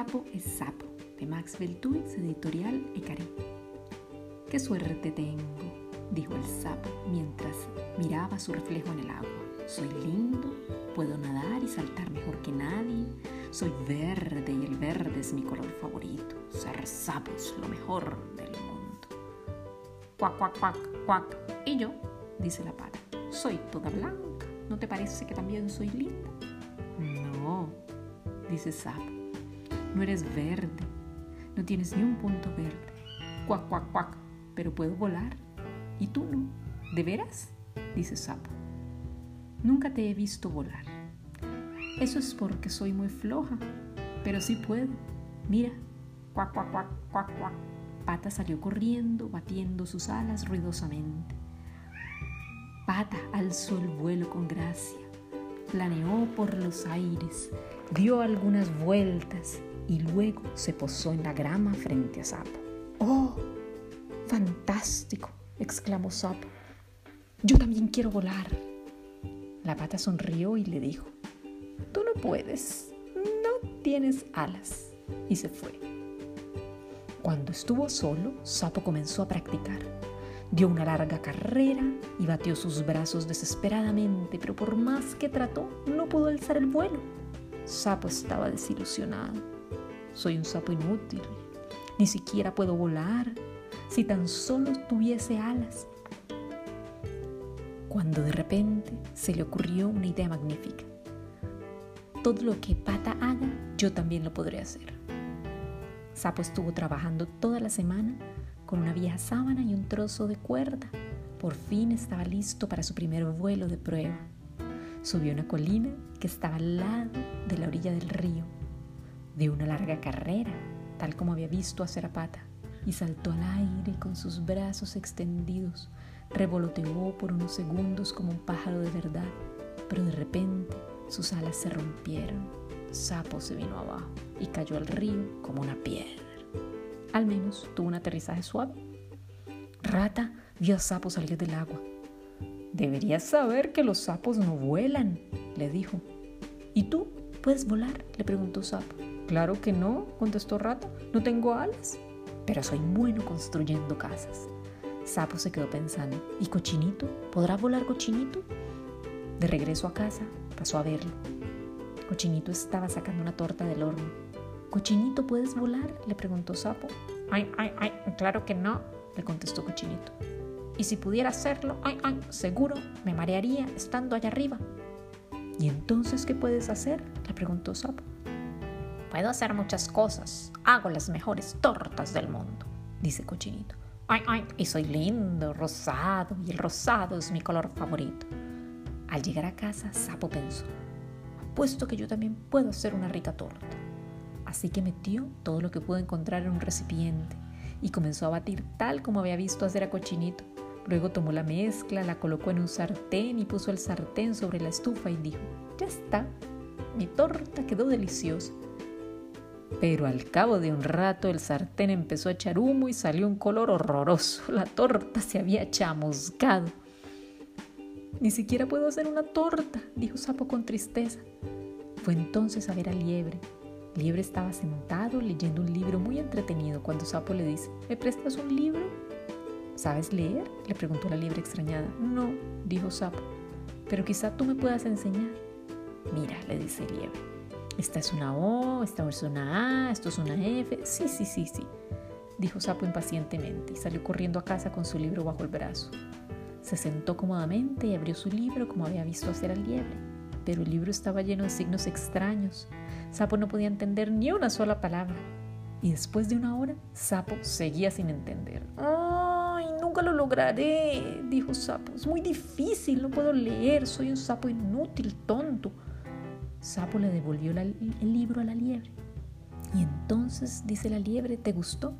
sapo es sapo, de Max Beltuis, editorial Ecaré. ¡Qué suerte tengo! dijo el sapo mientras miraba su reflejo en el agua. Soy lindo, puedo nadar y saltar mejor que nadie. Soy verde y el verde es mi color favorito. Ser sapo es lo mejor del mundo. Cuac, cuac, cuac, cuac. Y yo, dice la pata, soy toda blanca. ¿No te parece que también soy linda? No, dice sapo. No eres verde. No tienes ni un punto verde. Cuac, cuac, cuac. Pero puedo volar. ¿Y tú no? ¿De veras? dice Sapo. Nunca te he visto volar. Eso es porque soy muy floja, pero sí puedo. Mira, cuac, cuac, cuac, cuac, cuac. Pata salió corriendo, batiendo sus alas ruidosamente. Pata alzó el vuelo con gracia, planeó por los aires, dio algunas vueltas y luego se posó en la grama frente a Sapo. ¡Oh! ¡Fantástico! exclamó Sapo. Yo también quiero volar. La pata sonrió y le dijo, tú no puedes, no tienes alas. Y se fue. Cuando estuvo solo, Sapo comenzó a practicar. Dio una larga carrera y batió sus brazos desesperadamente, pero por más que trató, no pudo alzar el vuelo. Sapo estaba desilusionado. Soy un sapo inútil. Ni siquiera puedo volar. Si tan solo tuviese alas, cuando de repente se le ocurrió una idea magnífica. Todo lo que Pata haga, yo también lo podré hacer. Sapo estuvo trabajando toda la semana con una vieja sábana y un trozo de cuerda. Por fin estaba listo para su primer vuelo de prueba. Subió una colina que estaba al lado de la orilla del río. Dio una larga carrera, tal como había visto a Pata, y saltó al aire con sus brazos extendidos Revoloteó por unos segundos como un pájaro de verdad, pero de repente sus alas se rompieron. Sapo se vino abajo y cayó al río como una piedra. Al menos tuvo un aterrizaje suave. Rata vio a Sapo salir del agua. Deberías saber que los sapos no vuelan, le dijo. ¿Y tú puedes volar? le preguntó Sapo. Claro que no, contestó Rata. No tengo alas, pero soy bueno construyendo casas. Sapo se quedó pensando, ¿y Cochinito? ¿Podrá volar Cochinito? De regreso a casa, pasó a verlo. Cochinito estaba sacando una torta del horno. ¿Cochinito, puedes volar? le preguntó Sapo. Ay, ay, ay, claro que no, le contestó Cochinito. Y si pudiera hacerlo, ay, ay, seguro me marearía estando allá arriba. ¿Y entonces qué puedes hacer? le preguntó Sapo. Puedo hacer muchas cosas. Hago las mejores tortas del mundo, dice Cochinito. Ay, ay, y soy lindo, rosado, y el rosado es mi color favorito. Al llegar a casa, Sapo pensó, puesto que yo también puedo hacer una rica torta. Así que metió todo lo que pudo encontrar en un recipiente y comenzó a batir tal como había visto hacer a Cochinito. Luego tomó la mezcla, la colocó en un sartén y puso el sartén sobre la estufa y dijo, ya está, mi torta quedó deliciosa. Pero al cabo de un rato el sartén empezó a echar humo y salió un color horroroso. La torta se había chamuscado. Ni siquiera puedo hacer una torta, dijo Sapo con tristeza. Fue entonces a ver a Liebre. Liebre estaba sentado leyendo un libro muy entretenido cuando Sapo le dice, ¿me prestas un libro? ¿Sabes leer? le preguntó la liebre extrañada. No, dijo Sapo, pero quizá tú me puedas enseñar. Mira, le dice Liebre, esta es una O, esta es una A, esto es una F. Sí, sí, sí, sí, dijo Sapo impacientemente y salió corriendo a casa con su libro bajo el brazo. Se sentó cómodamente y abrió su libro como había visto hacer al liebre, pero el libro estaba lleno de signos extraños. Sapo no podía entender ni una sola palabra. Y después de una hora, Sapo seguía sin entender. ¡Ay, nunca lo lograré! dijo Sapo. Es muy difícil, no puedo leer, soy un sapo inútil, tonto. Sapo le devolvió el libro a la liebre. Y entonces, dice la liebre, ¿te gustó?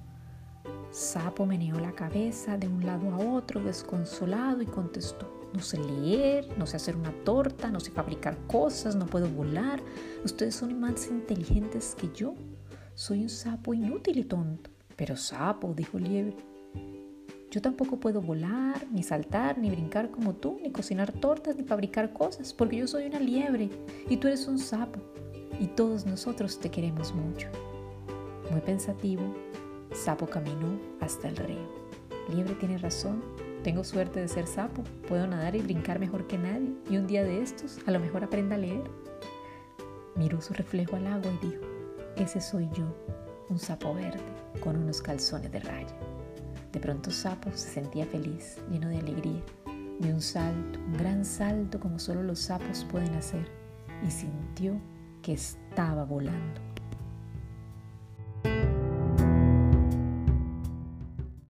Sapo meneó la cabeza de un lado a otro, desconsolado, y contestó, no sé leer, no sé hacer una torta, no sé fabricar cosas, no puedo volar. Ustedes son más inteligentes que yo. Soy un sapo inútil y tonto. Pero sapo, dijo Liebre, yo tampoco puedo volar, ni saltar, ni brincar como tú, ni cocinar tortas, ni fabricar cosas, porque yo soy una liebre y tú eres un sapo y todos nosotros te queremos mucho. Muy pensativo, Sapo caminó hasta el río. Liebre tiene razón, tengo suerte de ser sapo, puedo nadar y brincar mejor que nadie, y un día de estos a lo mejor aprenda a leer. Miró su reflejo al agua y dijo, ese soy yo, un sapo verde con unos calzones de raya. De pronto Sapo se sentía feliz, lleno de alegría. Dio un salto, un gran salto como solo los sapos pueden hacer, y sintió que estaba volando.